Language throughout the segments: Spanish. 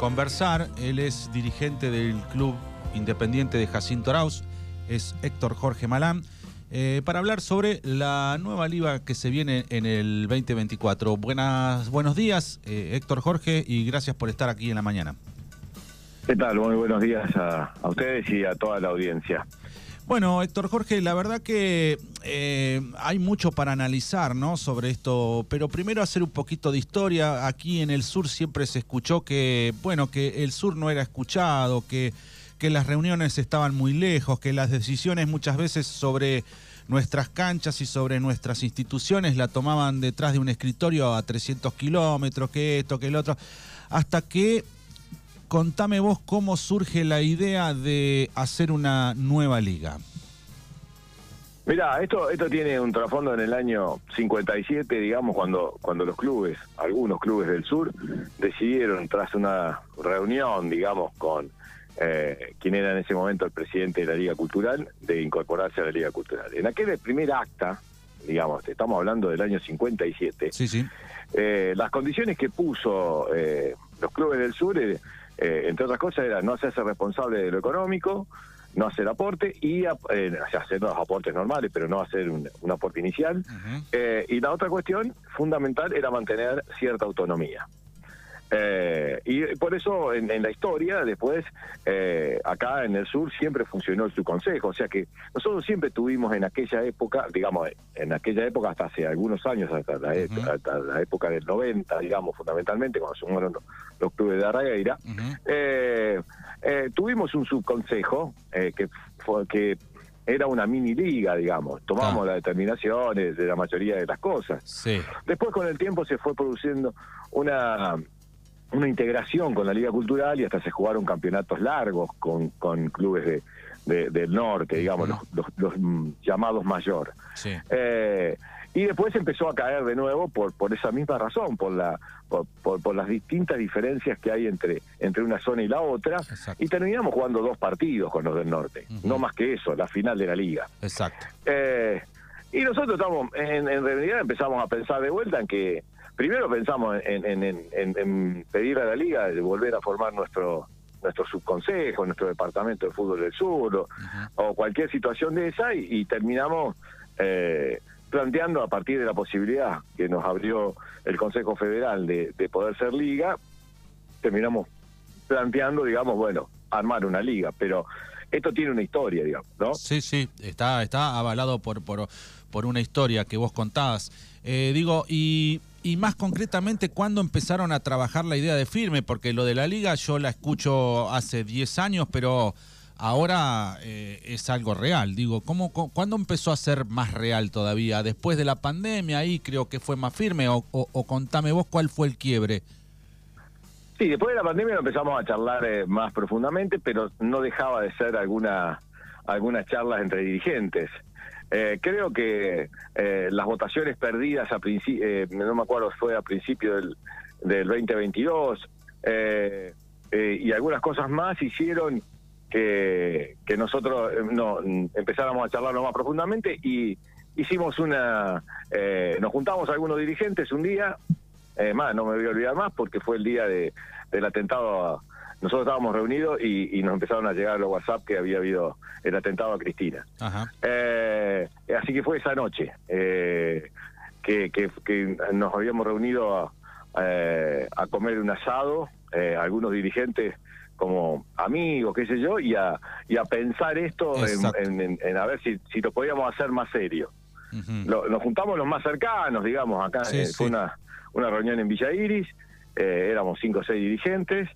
conversar. Él es dirigente del Club Independiente de Jacinto Arauz, es Héctor Jorge Malán, eh, para hablar sobre la nueva liga que se viene en el 2024. Buenas, buenos días, eh, Héctor Jorge, y gracias por estar aquí en la mañana. ¿Qué tal? Muy buenos días a, a ustedes y a toda la audiencia. Bueno, Héctor Jorge, la verdad que eh, hay mucho para analizar, ¿no? Sobre esto, pero primero hacer un poquito de historia. Aquí en el sur siempre se escuchó que, bueno, que el sur no era escuchado, que, que las reuniones estaban muy lejos, que las decisiones muchas veces sobre nuestras canchas y sobre nuestras instituciones la tomaban detrás de un escritorio a 300 kilómetros, que esto, que el otro, hasta que contame vos cómo surge la idea de hacer una nueva liga. Mira, esto esto tiene un trasfondo en el año 57, digamos, cuando cuando los clubes, algunos clubes del sur, decidieron tras una reunión, digamos, con eh, quien era en ese momento el presidente de la Liga Cultural, de incorporarse a la Liga Cultural. En aquel primer acta, digamos, estamos hablando del año 57, sí, sí. Eh, las condiciones que puso eh, los clubes del sur eh, entre otras cosas, era no hacerse responsable de lo económico, no hacer aporte y eh, hacer los aportes normales, pero no hacer un, aporte inicial. eh, y la otra cuestión fundamental era mantener cierta autonomía. Eh, y por eso en, en, la historia, después, eh, acá en el sur siempre funcionó el subconsejo. O sea que nosotros siempre tuvimos en aquella época, digamos, en aquella época hasta hace algunos años, hasta la, uh -huh. hasta la época del 90, digamos, fundamentalmente, cuando se sumaron los, los, clubes de Arragueira, uh -huh. eh, tuvimos un subconsejo que, fue, que era una mini liga, digamos. Tomamos ah. las determinaciones de la mayoría de las cosas. Sí. Después, con el tiempo, se fue produciendo una una integración con la Liga Cultural y hasta se jugaron campeonatos largos con, con clubes de, de, del norte, digamos, uh -huh. los, los, los, llamados mayor. Sí. Eh, y después empezó a caer de nuevo por, por esa misma razón, por, la, por, por, por las distintas diferencias que hay entre, entre una zona y la otra. Exacto. Y terminamos jugando dos partidos con los del norte, uh -huh. no más que eso, la final de la liga. Exacto. Eh, y nosotros estamos, en, en realidad empezamos a pensar de vuelta en que primero pensamos en, en, en, en, pedir a la liga de volver a formar nuestro nuestro subconsejo, nuestro departamento de fútbol del sur o, cualquier situación de esa y, y terminamos eh, planteando a partir de la posibilidad que nos abrió el Consejo Federal de, de poder ser liga, terminamos planteando, digamos, bueno, armar una liga, pero esto tiene una historia, digamos, ¿no? Sí, sí, está, está avalado por, por, por una historia que vos contabas. Eh, digo, y y más concretamente, ¿cuándo empezaron a trabajar la idea de firme? Porque lo de la liga yo la escucho hace 10 años, pero ahora eh, es algo real. Digo, ¿cómo, ¿cuándo empezó a ser más real todavía? ¿Después de la pandemia ahí creo que fue más firme? O, o, o contame vos cuál fue el quiebre. Sí, después de la pandemia empezamos a charlar eh, más profundamente, pero no dejaba de ser alguna, algunas charlas entre dirigentes. Eh, creo que eh, las votaciones perdidas a eh, no me acuerdo, fue a principio del, del 2022, eh, eh, y algunas cosas más hicieron que, que nosotros no, empezáramos a charlarlo más profundamente y hicimos una, nos juntamos algunos dirigentes un día, más, no me voy a olvidar más porque fue el día de, del atentado a, nosotros estábamos reunidos y, y, nos empezaron a llegar los WhatsApp que había habido el atentado a Cristina. Ajá. Eh, así que fue esa noche eh, que, que, que, nos habíamos reunido a, eh, a comer un asado, eh, algunos dirigentes como amigos, qué sé yo, y a, y a pensar esto en, en, en, a ver si, si lo podíamos hacer más serio. Uh -huh. lo, nos juntamos los más cercanos, digamos, acá sí, fue sí. una, una reunión en Villa Iris, éramos cinco o seis dirigentes,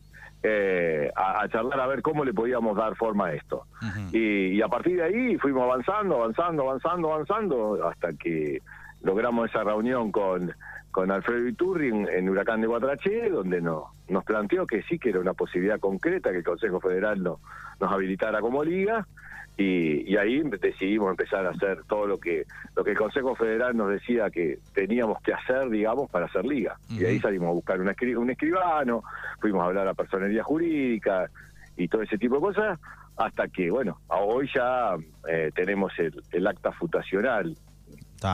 eh, a, a, charlar a ver cómo le podíamos dar forma a esto. Uh -huh. y, y, a partir de ahí fuimos avanzando, avanzando, avanzando, avanzando, hasta que logramos esa reunión con, con Alfredo Iturri en, en Huracán de Guatraché, donde no, nos planteó que sí, que era una posibilidad concreta que el Consejo Federal no, nos habilitara como liga. Y, y, ahí decidimos empezar a hacer todo lo que lo que el Consejo Federal nos decía que teníamos que hacer, digamos, para hacer liga. Uh -huh. Y ahí salimos a buscar un, escri un escribano, fuimos a hablar a personería jurídica y todo ese tipo de cosas, hasta que, bueno, hoy ya eh, tenemos el, el, acta fundacional,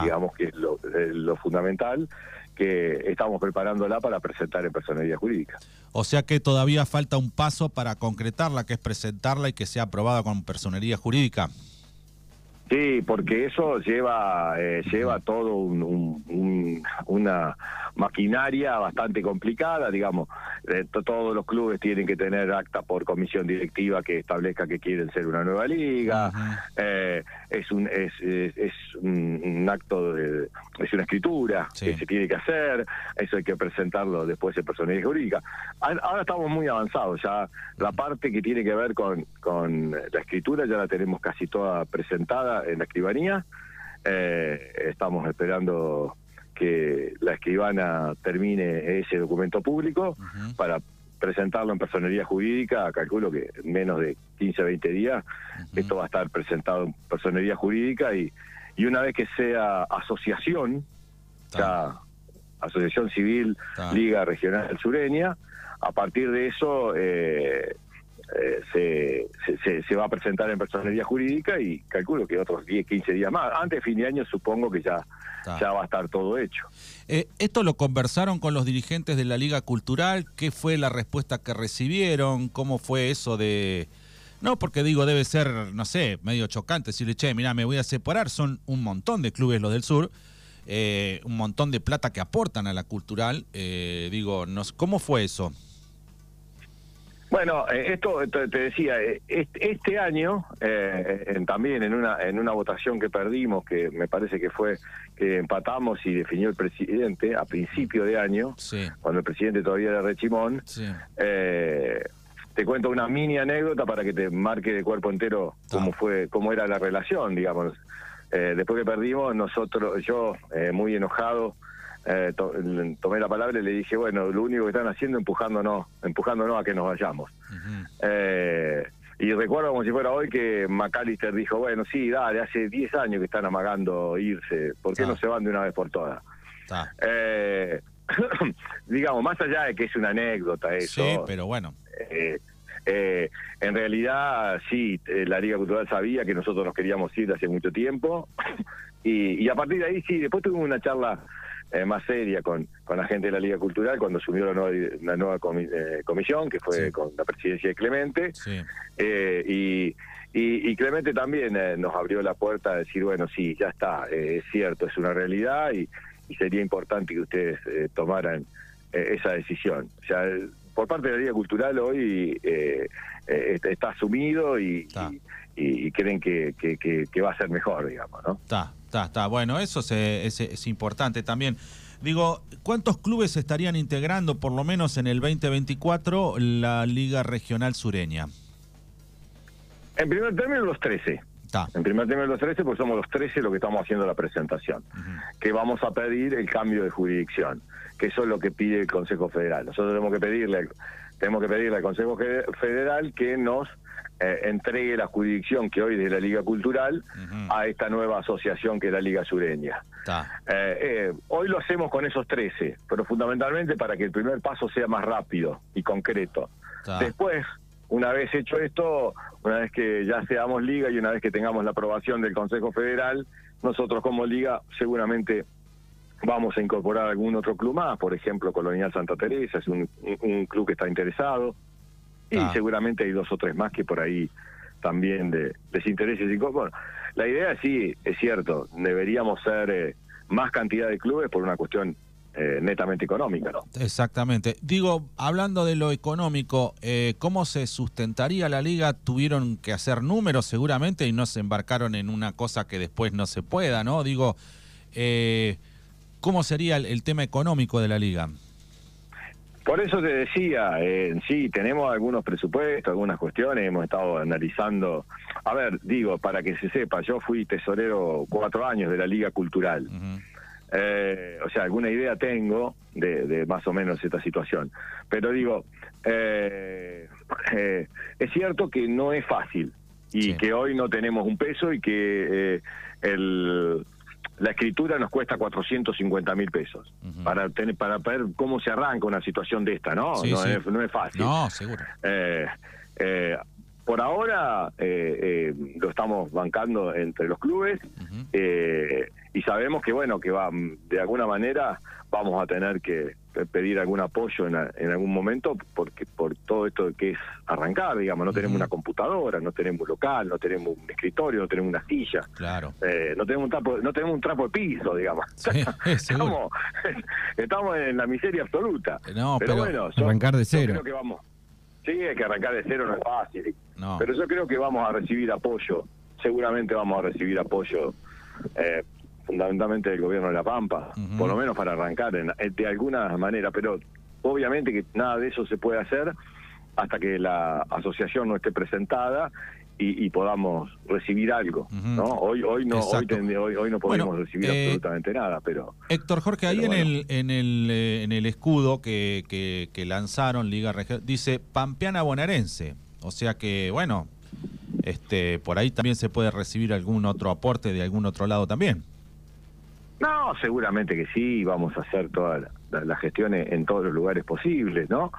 digamos que es lo, lo fundamental, que estamos preparándola para presentar en personería jurídica. O sea que todavía falta un paso para concretarla, que es presentarla y que sea aprobada con personería jurídica. Sí, porque eso lleva eh, lleva todo una maquinaria bastante complicada, digamos. Eh, todos los clubes tienen que tener acta por comisión directiva que establezca que quieren ser una nueva liga. Eh, es un es, es, un, acto de es una escritura que se tiene que hacer. Eso hay que presentarlo después en personalidad jurídica. Ahora estamos muy avanzados. Ya la parte que tiene que ver con con la escritura ya la tenemos casi toda presentada en la escribanía. Eh, estamos esperando que la escribana termine ese documento público para presentarlo en personería jurídica. Calculo que en menos de 15 20 días esto va a estar presentado en personería jurídica y, y una vez que sea asociación, ya Asociación Civil Liga Regional Sureña, a partir de eso eh, eh, se, se, va a presentar en personería jurídica y calculo que otros 10, 15 días más. Antes de fin de año supongo que ya, ya va a estar todo hecho. Eh, ¿Esto lo conversaron con los dirigentes de la Liga Cultural? ¿Qué fue la respuesta que recibieron? ¿Cómo fue eso de...? No, porque digo, debe ser, no sé, medio chocante decirle, che, mira, me voy a separar. Son un montón de clubes los del sur, eh, un montón de plata que aportan a la cultural. digo, ¿cómo fue eso? Bueno, eh, esto te decía, eh, este año, eh, también en una, en una votación que perdimos, que me parece que fue que empatamos y definió el presidente a principio de año, cuando el presidente todavía era Rechimón, te cuento una mini anécdota para que te marque de cuerpo entero cómo fue, cómo era la relación, digamos. después que perdimos, nosotros, yo muy enojado, eh, tomé la palabra y le dije, bueno, lo único que están haciendo es empujándonos, empujándonos a que nos vayamos. eh, y recuerdo como si fuera hoy que McAllister dijo, bueno, sí, dale, hace 10 años que están amagando irse, ¿por qué no se van de una vez por todas? Eh, digamos, más allá de que es una anécdota eso. Sí, pero bueno. Eh, eh, en realidad, sí, la Liga Cultural sabía que nosotros nos queríamos ir hace mucho tiempo. y, y a partir de ahí, sí, después tuvimos una charla eh, más seria con, con la gente de la Liga Cultural cuando asumió la nueva, la nueva eh, comisión, que fue con la presidencia de Clemente. Eh, y, y, Clemente también nos abrió la puerta a decir, bueno, sí, ya está, es cierto, es una realidad y, sería importante que ustedes tomaran esa decisión. O sea, por parte de la Liga Cultural hoy está asumido y, y, creen que, que, va a ser mejor, digamos, ¿no? Está, está, está. Bueno, eso es, es, importante también. Digo, ¿cuántos clubes estarían integrando, por lo menos en el 2024, la Liga Regional Sureña? En primer término, los 13. En primer término, los 13, porque somos los 13 los que estamos haciendo la presentación. Que vamos a pedir el cambio de jurisdicción, que eso es lo que pide el Consejo Federal. Nosotros tenemos que pedirle, tenemos que pedirle al Consejo Federal que nos eh, entregue la jurisdicción que hoy es de la Liga Cultural a esta nueva asociación que es la Liga Sureña. Eh, eh, hoy lo hacemos con esos 13, pero fundamentalmente para que el primer paso sea más rápido y concreto. Después, una vez hecho esto, una vez que ya seamos liga y una vez que tengamos la aprobación del Consejo Federal, nosotros como liga seguramente vamos a incorporar algún otro club más, por ejemplo Colonial Santa Teresa, es un club que está interesado. Y seguramente hay dos o tres más que por ahí también de, desintereses. Y, bueno, la idea sí, es cierto, deberíamos ser eh, más cantidad de clubes por una cuestión eh, netamente económica, ¿no? Exactamente. Digo, hablando de lo económico, eh, ¿cómo se sustentaría la liga? Tuvieron que hacer números seguramente y no se embarcaron en una cosa que después no se pueda, ¿no? Digo, ¿cómo sería el tema económico de la liga? Por eso te decía, eh, sí, tenemos algunos presupuestos, algunas cuestiones, hemos estado analizando. A ver, digo, para que se sepa, yo fui tesorero cuatro años de la Liga Cultural. eh, o sea, alguna idea tengo de, más o menos esta situación. Pero digo, eh, eh, es cierto que no es fácil y que hoy no tenemos un peso y que eh, el la escritura nos cuesta 450 mil pesos para tener, para ver cómo se arranca una situación de esta, ¿no? no, Es, no, Es, fácil. No, seguro. Eh, eh, por ahora eh, eh, lo estamos bancando entre los clubes eh, y sabemos que bueno que va de alguna manera vamos a tener que pedir algún apoyo en, algún momento porque por todo esto que es arrancar digamos no tenemos una computadora no tenemos un local no tenemos un escritorio no tenemos una silla claro. no tenemos un trapo no tenemos un trapo de piso digamos. Estamos, estamos en la miseria absoluta. No pero, bueno arrancar de cero creo que vamos Sí, hay que arrancar de cero, no es fácil. Pero yo creo que vamos a recibir apoyo, seguramente vamos a recibir apoyo eh, fundamentalmente del gobierno de La Pampa, por lo menos para arrancar de alguna manera, pero obviamente que nada de eso se puede hacer hasta que la asociación no esté presentada y, podamos recibir algo, ¿no? Hoy hoy no hoy, hoy, no podemos recibir eh, absolutamente nada, pero Héctor Jorge ahí en el en el eh, en el escudo que, que, lanzaron Liga Regional dice Pampeana Bonaerense, o sea que bueno, este por ahí también se puede recibir algún otro aporte de algún otro lado también. No, seguramente que sí, vamos a hacer todas las gestiones en todos los lugares posibles, ¿no?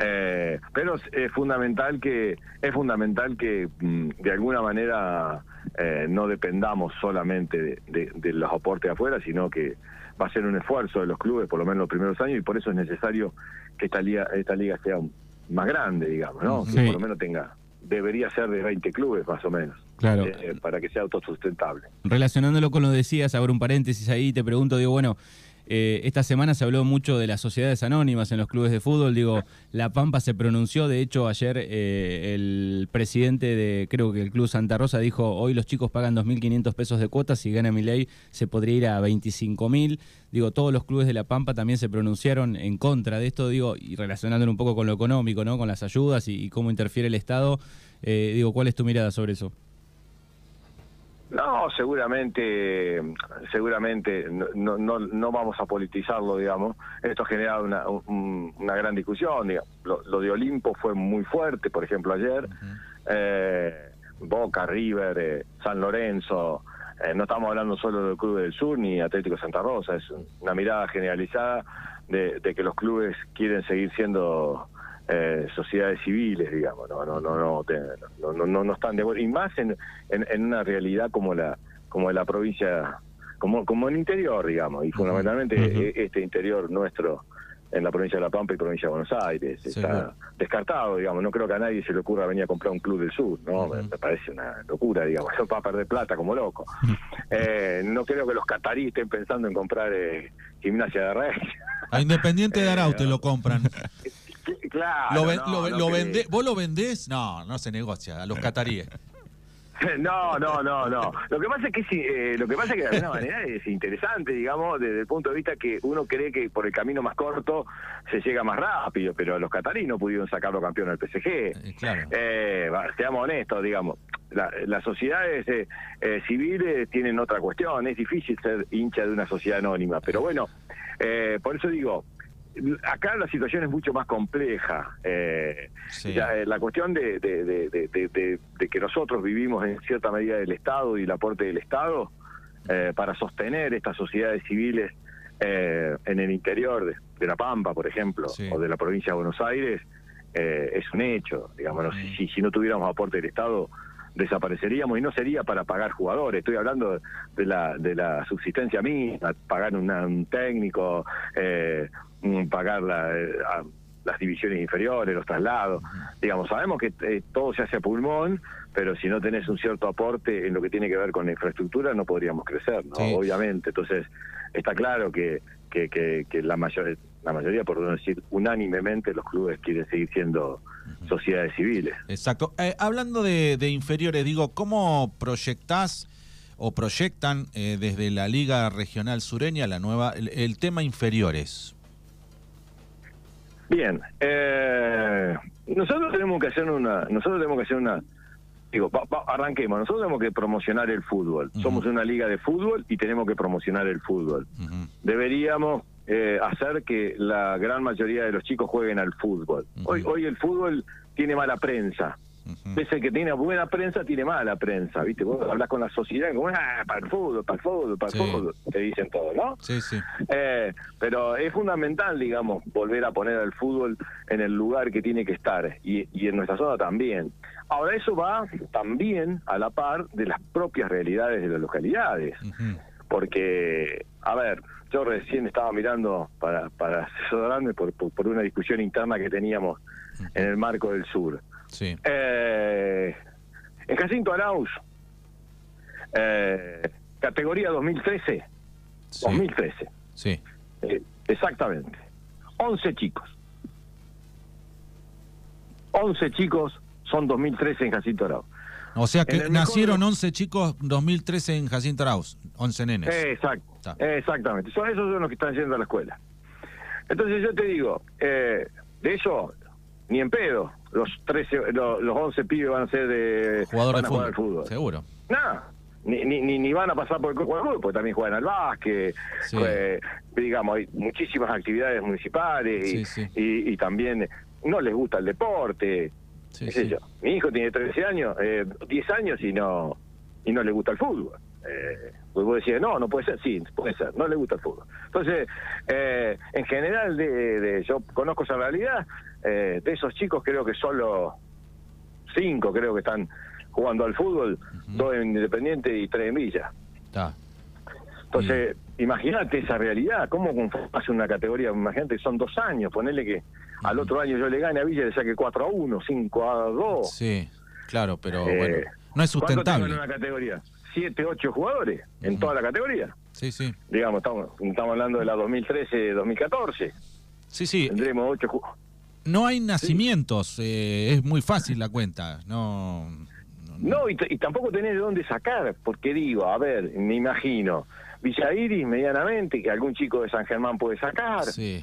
Eh, pero es, fundamental que es fundamental que mm, de alguna manera eh, no dependamos solamente de, los aportes afuera, sino que va a ser un esfuerzo de los clubes por lo menos los primeros años y por eso es necesario que esta liga esta liga sea más grande, digamos, ¿no? Que por lo menos tenga debería ser de 20 clubes más o menos. Claro. Eh, para que sea autosustentable. Relacionándolo con lo decías, abro un paréntesis ahí, te pregunto, digo, bueno, eh, esta semana se habló mucho de las sociedades anónimas en los clubes de fútbol. Digo, La Pampa se pronunció. De hecho, ayer eh, el presidente de, creo que el Club Santa Rosa dijo, hoy los chicos pagan 2.500 pesos de cuotas, si gana mi ley se podría ir a 25.000. Digo, todos los clubes de La Pampa también se pronunciaron en contra de esto, digo, y relacionándolo un poco con lo económico, ¿no? Con las ayudas y, cómo interfiere el Estado. Eh, digo, ¿cuál es tu mirada sobre eso? No, seguramente, seguramente no, no, no vamos a politizarlo, digamos. Esto ha generado una, una gran discusión. Lo, de Olimpo fue muy fuerte, por ejemplo, ayer. Eh, Boca, River, eh, San Lorenzo. Eh, no estamos hablando solo del Club del Sur ni Atlético Santa Rosa. Es una mirada generalizada de, de que los clubes quieren seguir siendo eh, sociedades civiles, digamos, no, no, no, no, no, no, no, están de y más en, en, una realidad como la, como la provincia, como, como el interior, digamos, y fundamentalmente e, este interior nuestro en la provincia de La Pampa y provincia de Buenos Aires. Está descartado, digamos. No creo que a nadie se le ocurra venir a comprar un club del sur, ¿no? me, parece una locura, digamos. Eso va a perder plata como loco. eh, no creo que los cataríes estén pensando en comprar eh, gimnasia de rey. A Independiente de Arau te lo compran. Claro. Lo, ¿Vos lo vendés? No, no se negocia, a los cataríes. No, no, no, no. Lo que pasa es que eh, lo que pasa es que de alguna manera es interesante, digamos, desde el punto de vista que uno cree que por el camino más corto se llega más rápido, pero los cataríes no pudieron sacarlo campeón al PSG. Eh, claro. Eh, seamos honestos, digamos. las sociedades civiles tienen otra cuestión. Es difícil ser hincha de una sociedad anónima, pero bueno, por eso digo, acá la situación es mucho más compleja. Eh, eh la cuestión de, que nosotros vivimos en cierta medida del Estado y el aporte del Estado eh, para sostener estas sociedades civiles eh, en el interior de, La Pampa, por ejemplo, o de la provincia de Buenos Aires, es un hecho. Digamos, si, si no tuviéramos aporte del Estado, desapareceríamos y no sería para pagar jugadores, estoy hablando de la, de la subsistencia misma, pagar un técnico, eh, pagar eh, las divisiones inferiores, los traslados, digamos, sabemos que eh, todo se hace a pulmón, pero si no tenés un cierto aporte en lo que tiene que ver con la infraestructura no podríamos crecer, ¿no? Obviamente, entonces está claro que, que, que, la mayor la mayoría, por no decir unánimemente, los clubes quieren seguir siendo sociedades civiles. Exacto. Eh, hablando de, inferiores, digo, ¿cómo proyectás o proyectan eh, desde la Liga Regional Sureña la nueva el, tema inferiores? Bien, eh, nosotros tenemos que hacer una, nosotros tenemos que hacer una, digo, arranquemos, nosotros tenemos que promocionar el fútbol. Somos una liga de fútbol y tenemos que promocionar el fútbol. Deberíamos eh, hacer que la gran mayoría de los chicos jueguen al fútbol. Hoy, hoy el fútbol tiene mala prensa. Ves el que tiene buena prensa, tiene mala prensa, ¿viste? Vos hablas con la sociedad, como, ah, para el fútbol, para el fútbol, para el fútbol, te dicen todo, ¿no? Sí, sí. Eh, pero es fundamental, digamos, volver a poner al fútbol en el lugar que tiene que estar y, y en nuestra zona también. Ahora, eso va también a la par de las propias realidades de las localidades. Porque, a ver, yo recién estaba mirando para, para asesorarme por, por, una discusión interna que teníamos en el marco del sur. Sí. Eh, en Jacinto Arauz, eh, categoría 2013. 2013. Sí. Eh, exactamente. 11 chicos. 11 chicos son 2013 en Jacinto Arauz. O sea que nacieron 11 chicos 2013 en Jacinto Arauz, 11 nenes. Exacto, exactamente. Son esos son los que están yendo a la escuela. Entonces yo te digo, eh, de eso, ni en pedo, los 13, los, 11 pibes van a ser de jugadores de fútbol, Seguro. No, ni, ni, ni, van a pasar por el fútbol, porque también juegan al básquet, eh, digamos, hay muchísimas actividades municipales y, y, también no les gusta el deporte, mi hijo tiene 13 años, eh, 10 años y no y no le gusta el fútbol. Eh, pues vos decías, no, no puede ser, sí, puede ser, no le gusta el fútbol. Entonces, eh, en general, de, yo conozco esa realidad, eh, de esos chicos creo que solo cinco creo que están jugando al fútbol, dos en Independiente y tres en Villa. Entonces, imagínate esa realidad, ¿cómo hace una categoría? Imagínate que son dos años, ponele que al otro año yo le gane a Villa y le saque 4 a 1, 5 a 2. Sí, claro, pero eh, bueno, no es sustentable. en una categoría? 7, 8 jugadores en toda la categoría. Sí, sí. Digamos, estamos, estamos hablando de la 2013-2014. Sí, sí. Tendremos 8 jugadores. No hay nacimientos, eh, es muy fácil la cuenta, no... No, y, tampoco tenés de dónde sacar, porque digo, a ver, me imagino, Villa Iris medianamente, que algún chico de San Germán puede sacar. Sí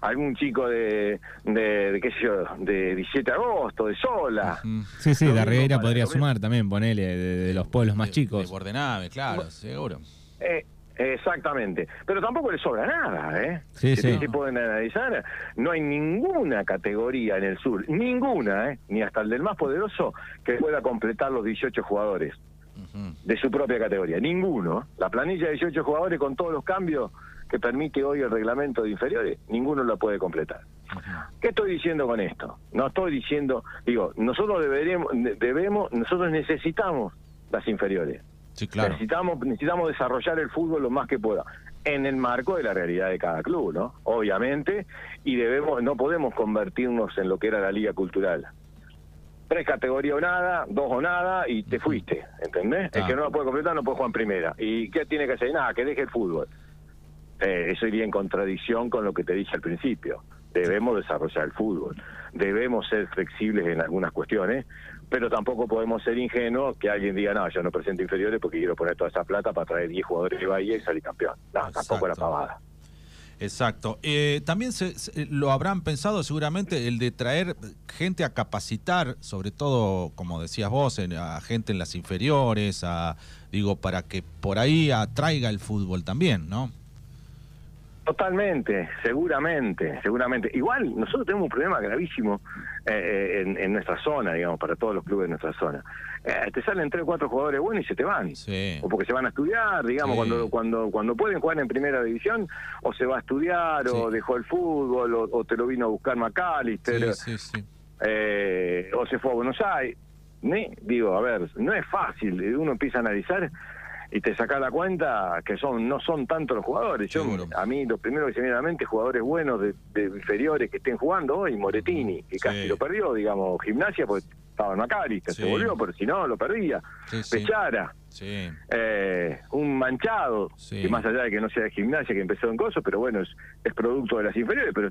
algún chico de, de, qué sé yo, de 17 de agosto, de Sola. Sí, sí, la Rivera podría sumar también, ponele, de, los pueblos más chicos. De Bordenave, claro, seguro. Eh, exactamente. Pero tampoco le sobra nada, ¿eh? Sí, si sí. pueden analizar, no hay ninguna categoría en el sur, ninguna, ¿eh? Ni hasta el del más poderoso que pueda completar los 18 jugadores de su propia categoría. Ninguno. La planilla de 18 jugadores con todos los cambios que permite hoy el reglamento de inferiores, ninguno lo puede completar. ¿Qué estoy diciendo con esto? No estoy diciendo, digo, nosotros deberíamos, debemos, nosotros necesitamos las inferiores. Sí, claro. Necesitamos, necesitamos desarrollar el fútbol lo más que pueda, en el marco de la realidad de cada club, ¿no? Obviamente, y debemos, no podemos convertirnos en lo que era la liga cultural. Tres categorías o nada, dos o nada, y te fuiste, ¿entendés? El que no lo puede completar no puede jugar en primera. ¿Y qué tiene que hacer? Nada, que deje el fútbol eh, eso iría en contradicción con lo que te dije al principio. Debemos desarrollar el fútbol, debemos ser flexibles en algunas cuestiones, pero tampoco podemos ser ingenuos que alguien diga, no, yo no presento inferiores porque quiero poner toda esa plata para traer 10 jugadores de Bahía y salir campeón. No, tampoco era pavada. Exacto. Eh, también se, lo habrán pensado seguramente el de traer gente a capacitar, sobre todo, como decías vos, a gente en las inferiores, a digo, para que por ahí atraiga el fútbol también, ¿no? Totalmente, seguramente, seguramente. Igual nosotros tenemos un problema gravísimo eh, eh, en, nuestra zona, digamos, para todos los clubes de nuestra zona. Eh, te salen tres o cuatro jugadores buenos y se te van. O porque se van a estudiar, digamos, cuando cuando cuando pueden jugar en primera división, o se va a estudiar, o dejó el fútbol, o, te lo vino a buscar McAllister, o se fue a Buenos Aires. Digo, a ver, no es fácil, uno empieza a analizar y te saca la cuenta que son no son tantos los jugadores. Yo, a mí lo primero que se me viene a la mente jugadores buenos de, inferiores que estén jugando hoy, Moretini, que casi lo perdió, digamos, gimnasia, pues estaba en Macalista, se volvió, pero si no, lo perdía. Pechara, eh, un manchado, que más allá de que no sea de gimnasia, que empezó en Coso, pero bueno, es, es producto de las inferiores, pero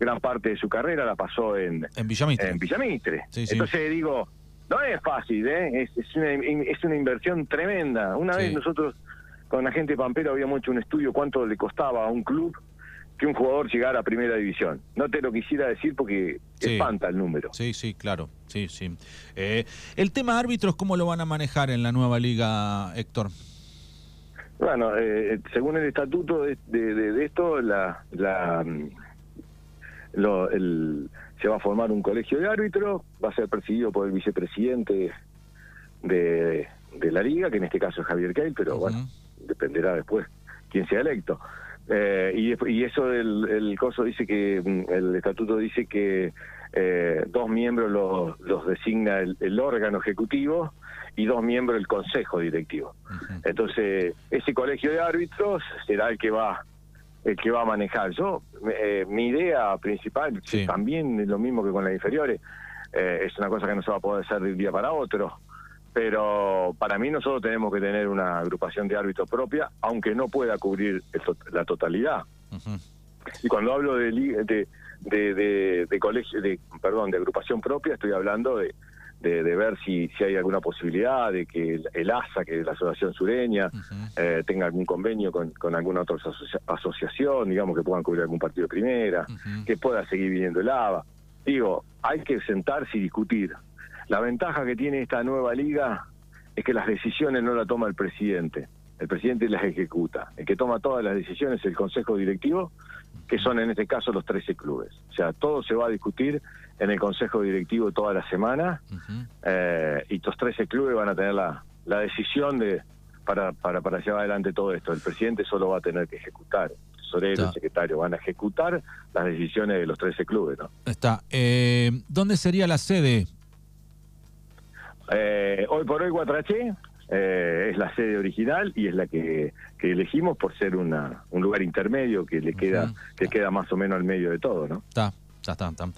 gran parte de su carrera la pasó en, en Villamitre. En Villamitre. Entonces digo, no es fácil, ¿eh? es, una, es una inversión tremenda. Una vez nosotros con la gente Pampero habíamos hecho un estudio cuánto le costaba a un club que un jugador llegara a primera división. No te lo quisiera decir porque espanta el número. Sí, sí, claro. Sí, sí. Eh, el tema árbitros, ¿cómo lo van a manejar en la nueva liga, Héctor? Bueno, eh, según el estatuto de, de, esto, la, la, mm, lo, el, se va a formar un colegio de árbitros, va a ser presidido por el vicepresidente de, de la liga, que en este caso es Javier Keil, pero bueno, dependerá después quién sea electo. Eh, y, y, eso del el coso dice que mm, el estatuto dice que eh, dos miembros los, los designa el, órgano ejecutivo y dos miembros el consejo directivo. Entonces ese colegio de árbitros será el que va el que va a manejar. Yo eh, mi idea principal también es lo mismo que con las inferiores es una cosa que no se va a poder hacer de un día para otro pero para mí nosotros tenemos que tener una agrupación de árbitros propia, aunque no pueda cubrir la totalidad. Y cuando hablo de, de, de, de, colegio, de, perdón, de agrupación propia, estoy hablando de, de, ver si, si hay alguna posibilidad de que el, ASA, que es la Asociación Sureña, eh, tenga algún convenio con, con alguna otra asociación, digamos, que puedan cubrir algún partido de primera, que pueda seguir viniendo el ABA. Digo, hay que sentarse y discutir. La ventaja que tiene esta nueva liga es que las decisiones no las toma el presidente, el presidente las ejecuta. El que toma todas las decisiones es el consejo directivo, que son en este caso los 13 clubes. O sea, todo se va a discutir en el consejo directivo toda la semana eh, y los 13 clubes van a tener la, la decisión de para, para, para llevar adelante todo esto. El presidente solo va a tener que ejecutar tesorero, el secretario, van a ejecutar las decisiones de los 13 clubes. ¿no? Está. Eh, ¿Dónde sería la sede eh, hoy por hoy Guatraché eh, es la sede original y es la que, elegimos por ser una, un lugar intermedio que le queda que queda más o menos al medio de todo, ¿no? Está, está, está.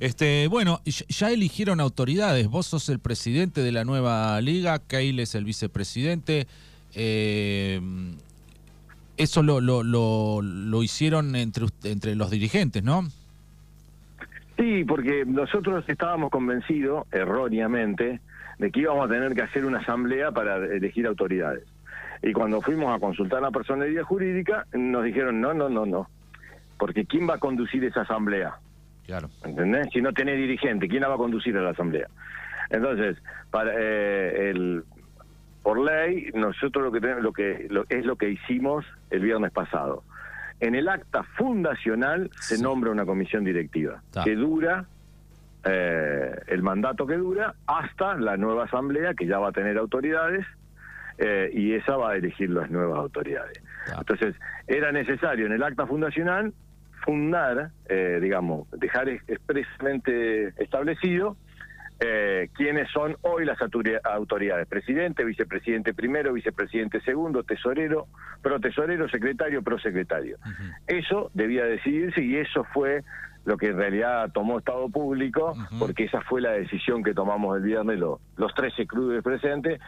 Este, bueno, ya eligieron autoridades. Vos sos el presidente de la nueva liga, Keil es el vicepresidente. Eh, eso lo, lo, lo, hicieron entre, entre los dirigentes, ¿no? Sí, porque nosotros estábamos convencidos, erróneamente, de que íbamos a tener que hacer una asamblea para elegir autoridades. Y cuando fuimos a consultar a la personalidad jurídica, nos dijeron, no, no, no, no. Porque ¿quién va a conducir esa asamblea? Claro. ¿Entendés? Si no tiene dirigente, ¿quién la va a conducir a la asamblea? Entonces, para eh, el por ley, nosotros lo que tenemos, lo que es lo que hicimos el viernes pasado. En el acta fundacional se nombra una comisión directiva que dura eh, el mandato que dura hasta la nueva asamblea que ya va a tener autoridades eh, y esa va a elegir las nuevas autoridades. Entonces, era necesario en el acta fundacional fundar, eh, digamos, dejar expresamente establecido eh, quiénes son hoy las autoridades, presidente, vicepresidente primero, vicepresidente segundo, tesorero, protesorero, secretario, prosecretario. Eso debía decidirse y eso fue lo que en realidad tomó Estado Público, porque esa fue la decisión que tomamos el viernes los 13 clubes presentes,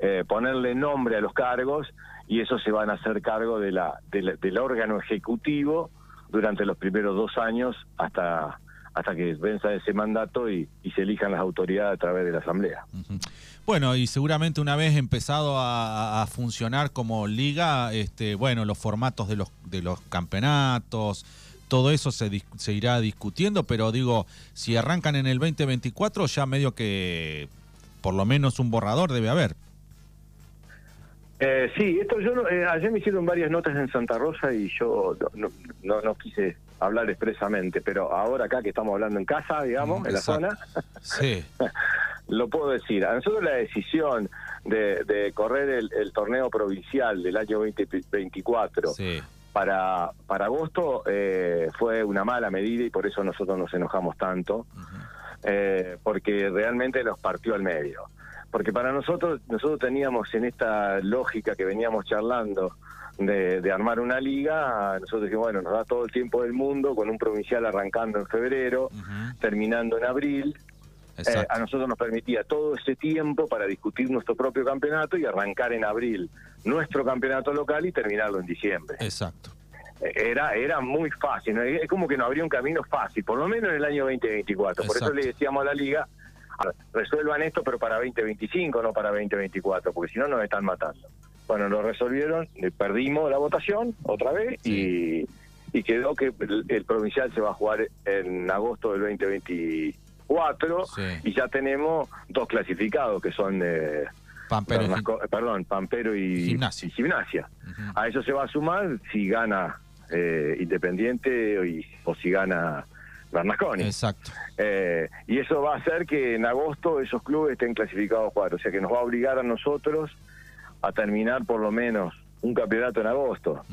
eh, ponerle nombre a los cargos y eso se van a hacer cargo de la, del órgano ejecutivo durante los primeros dos años hasta hasta que venza ese mandato y, se elijan las autoridades a través de la Asamblea. Bueno, y seguramente una vez empezado a, funcionar como liga, este, bueno, los formatos de los, de los campeonatos, todo eso se, se irá discutiendo, pero digo, si arrancan en el 2024, ya medio que por lo menos un borrador debe haber. Eh, sí, esto yo eh, ayer me hicieron varias notas en Santa Rosa y yo no, no, no, quise hablar expresamente, pero ahora acá que estamos hablando en casa, digamos, mm, en la zona, sí. lo puedo decir. A nosotros la decisión de, de correr el, el, torneo provincial del año 2024 sí para, para agosto eh, fue una mala medida y por eso nosotros nos enojamos tanto, eh, porque realmente nos partió al medio. Porque para nosotros, nosotros teníamos en esta lógica que veníamos charlando de, de armar una liga, nosotros dijimos, bueno, nos da todo el tiempo del mundo, con un provincial arrancando en febrero, terminando en abril, eh, a nosotros nos permitía todo ese tiempo para discutir nuestro propio campeonato y arrancar en abril nuestro campeonato local y terminarlo en diciembre. Exacto. Eh, era, era muy fácil, es como que no habría un camino fácil, por lo menos en el año 2024. Por eso le decíamos a la liga, resuelvan esto, pero para 2025, no para 2024, porque si no nos están matando. Bueno, lo resolvieron, perdimos la votación otra vez y, quedó que el, provincial se va a jugar en agosto del 2024 cuatro y ya tenemos dos clasificados que son eh, Pampero, perdón, Pampero y Gimnasia. A eso se va a sumar si gana eh, Independiente y, o si gana Bernasconi. Exacto. Eh, y eso va a hacer que en agosto esos clubes estén clasificados cuatro. O sea que nos va a obligar a nosotros a terminar por lo menos un campeonato en agosto.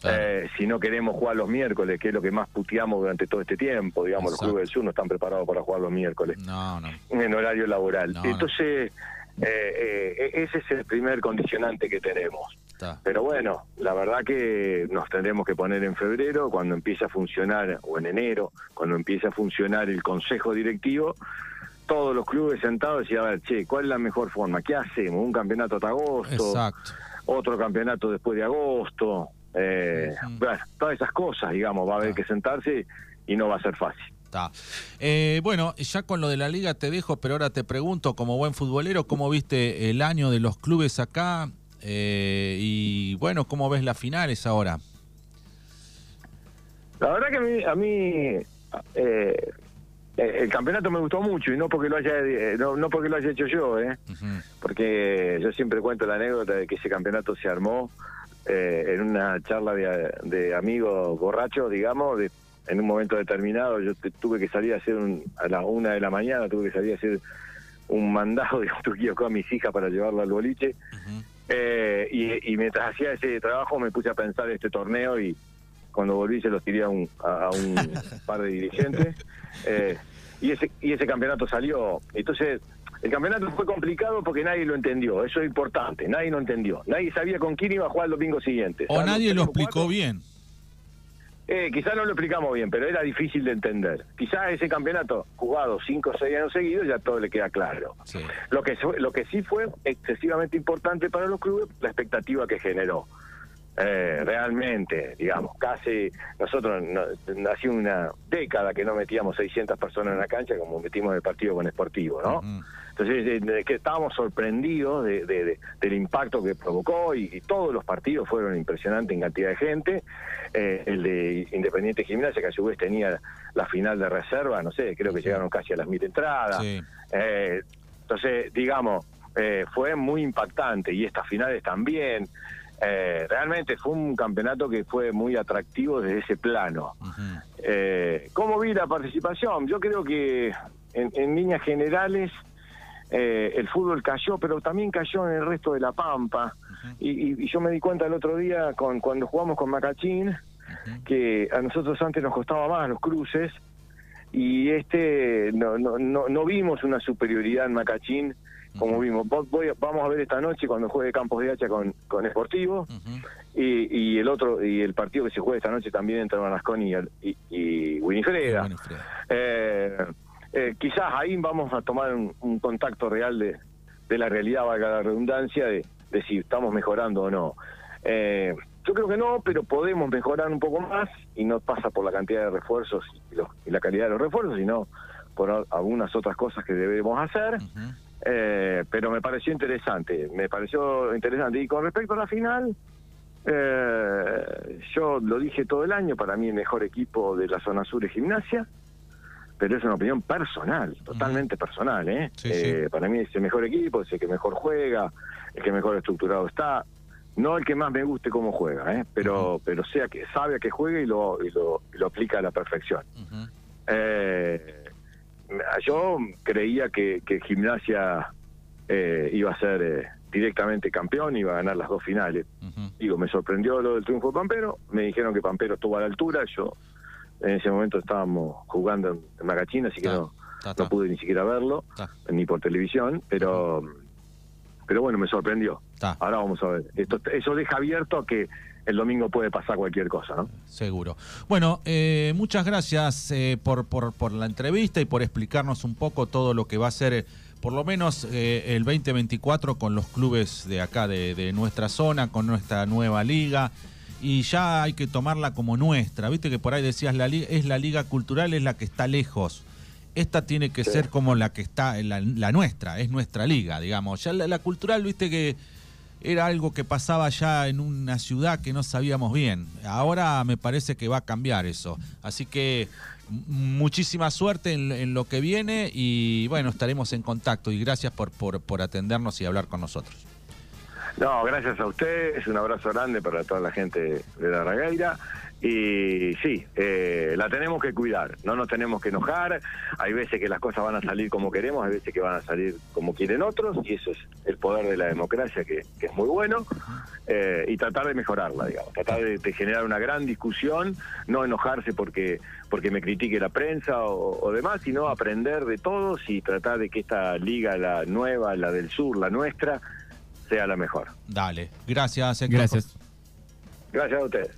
Claro. Eh, si no queremos jugar los miércoles, que es lo que más puteamos durante todo este tiempo, digamos, los Exacto. clubes del sur no están preparados para jugar los miércoles no, no. en horario laboral. No. Entonces, eh, eh, ese es el primer condicionante que tenemos. Está. Pero bueno, la verdad que nos tendremos que poner en febrero, cuando empiece a funcionar, o en enero, cuando empiece a funcionar el consejo directivo, todos los clubes sentados y a ver, che, ¿cuál es la mejor forma? ¿Qué hacemos? ¿Un campeonato hasta agosto? Exacto. otro campeonato después de agosto. Eh, bueno, todas esas cosas, digamos, va a haber que sentarse y no va a ser fácil. Está. Eh, bueno, ya con lo de la liga te dejo, pero ahora te pregunto, como buen futbolero, ¿cómo viste el año de los clubes acá? Eh, y bueno, ¿cómo ves las finales ahora? La verdad que a mí, a mí eh, eh, el campeonato me gustó mucho y no porque lo haya eh, no, no porque lo haya hecho yo, eh, porque yo siempre cuento la anécdota de que ese campeonato se armó eh, en una charla de, de amigos borrachos, digamos, de, en un momento determinado yo te- tuve que salir a hacer un- a las una de la mañana, tuve que salir a hacer un mandado de truquillo con mis hijas para llevarla al boliche. Eh, y, y mientras hacía ese trabajo me puse a pensar este torneo y cuando volví se los tiré a un, a, a un par de dirigentes. Eh, y ese y ese campeonato salió. Entonces el campeonato fue complicado porque nadie lo entendió. Eso es importante. Nadie lo entendió. Nadie sabía con quién iba a jugar el domingo siguiente. O nadie lo explicó cuatro. bien. Eh, quizás no lo explicamos bien, pero era difícil de entender. Quizás ese campeonato jugado cinco o seis años seguidos ya todo le queda claro. Sí. Lo que, lo que sí fue excesivamente importante para los clubes, la expectativa que generó. Eh, realmente, digamos, casi nosotros no, hace una década que no metíamos 600 personas en la cancha como metimos en el partido con Sportivo, ¿no? Ujú. Entonces, eh, de que estábamos sorprendidos de, de- de- del impacto que provocó y, y todos los partidos fueron impresionantes en cantidad de gente. Eh, el de Independiente Gimnasia, que a su vez tenía la final de reserva, no sé, creo que llegaron casi a las mil entradas. Sí. Eh, entonces, digamos, eh, fue muy impactante y estas finales también. Eh, realmente fue un campeonato que fue muy atractivo desde ese plano. Eh, ¿Cómo vi la participación? Yo creo que en, en líneas generales eh, el fútbol cayó, pero también cayó en el resto de la Pampa. y, y- y yo me di cuenta el otro día con cuando jugamos con Macachín que a nosotros antes nos costaba más los cruces y este no, no, no, no vimos una superioridad en Macachín como vimos. Vo- voy a- vamos a ver esta noche cuando juegue Campos de Hacha con, con Sportivo y, y el otro y el partido que se juega esta noche también entre Banasconi y, y, y Winifreda. Eh, eh, quizás ahí vamos a tomar un, un contacto real de, de la realidad, valga la redundancia, de, de si estamos mejorando o no. Eh, yo creo que no, pero podemos mejorar un poco más y no pasa por la cantidad de refuerzos y, los- y la calidad de los refuerzos, sino por algunas otras cosas que debemos hacer. Eh, pero me pareció interesante, me pareció interesante. Y con respecto a la final, eh, yo lo dije todo el año, para mí el mejor equipo de la zona sur es gimnasia, pero es una opinión personal, totalmente personal. ¿eh? Sí, Eh, sí. Para mí es el mejor equipo, es el que mejor juega, el que mejor estructurado está. No el que más me guste cómo juega, ¿eh? pero pero sea que sabe a qué juega y lo, y lo, y lo aplica a la perfección. Eh, yo creía que, que Gimnasia eh, iba a ser eh, directamente campeón, iba a ganar las dos finales. Digo, me sorprendió lo del triunfo de Pampero, me dijeron que Pampero estuvo a la altura, yo en ese momento estábamos jugando en, Magachín, así que no, ta, ta. no pude ni siquiera verlo, Ta. ni por televisión, pero pero bueno, me sorprendió. Ahora vamos a ver. Esto, eso deja abierto a que el domingo puede pasar cualquier cosa, ¿no? Seguro. Bueno, eh, muchas gracias eh, por, por, por la entrevista y por explicarnos un poco todo lo que va a ser, eh, por lo menos eh, el 2024 con los clubes de acá, de, de nuestra zona, con nuestra nueva liga. Y ya hay que tomarla como nuestra. Viste que por ahí decías, la liga, es la liga cultural, es la que está lejos. Esta tiene que Sí. ser como la que está, la, la nuestra, es nuestra liga, digamos. Ya la, la cultural, viste que era algo que pasaba ya en una ciudad que no sabíamos bien. Ahora me parece que va a cambiar eso. Así que muchísima suerte en, en lo que viene y bueno, estaremos en contacto y gracias por, por, por atendernos y hablar con nosotros. No, gracias a ustedes, un abrazo grande para toda la gente de la Regueira. Y sí, eh, la tenemos que cuidar, no nos tenemos que enojar, hay veces que las cosas van a salir como queremos, hay veces que van a salir como quieren otros, y eso es el poder de la democracia que, es muy bueno, eh, y tratar de mejorarla, digamos, tratar de, generar una gran discusión, no enojarse porque, porque me critique la prensa o, demás, sino aprender de todos y tratar de que esta liga, la nueva, la del sur, la nuestra, sea la mejor. Dale, gracias. Gracias. Gracias a ustedes.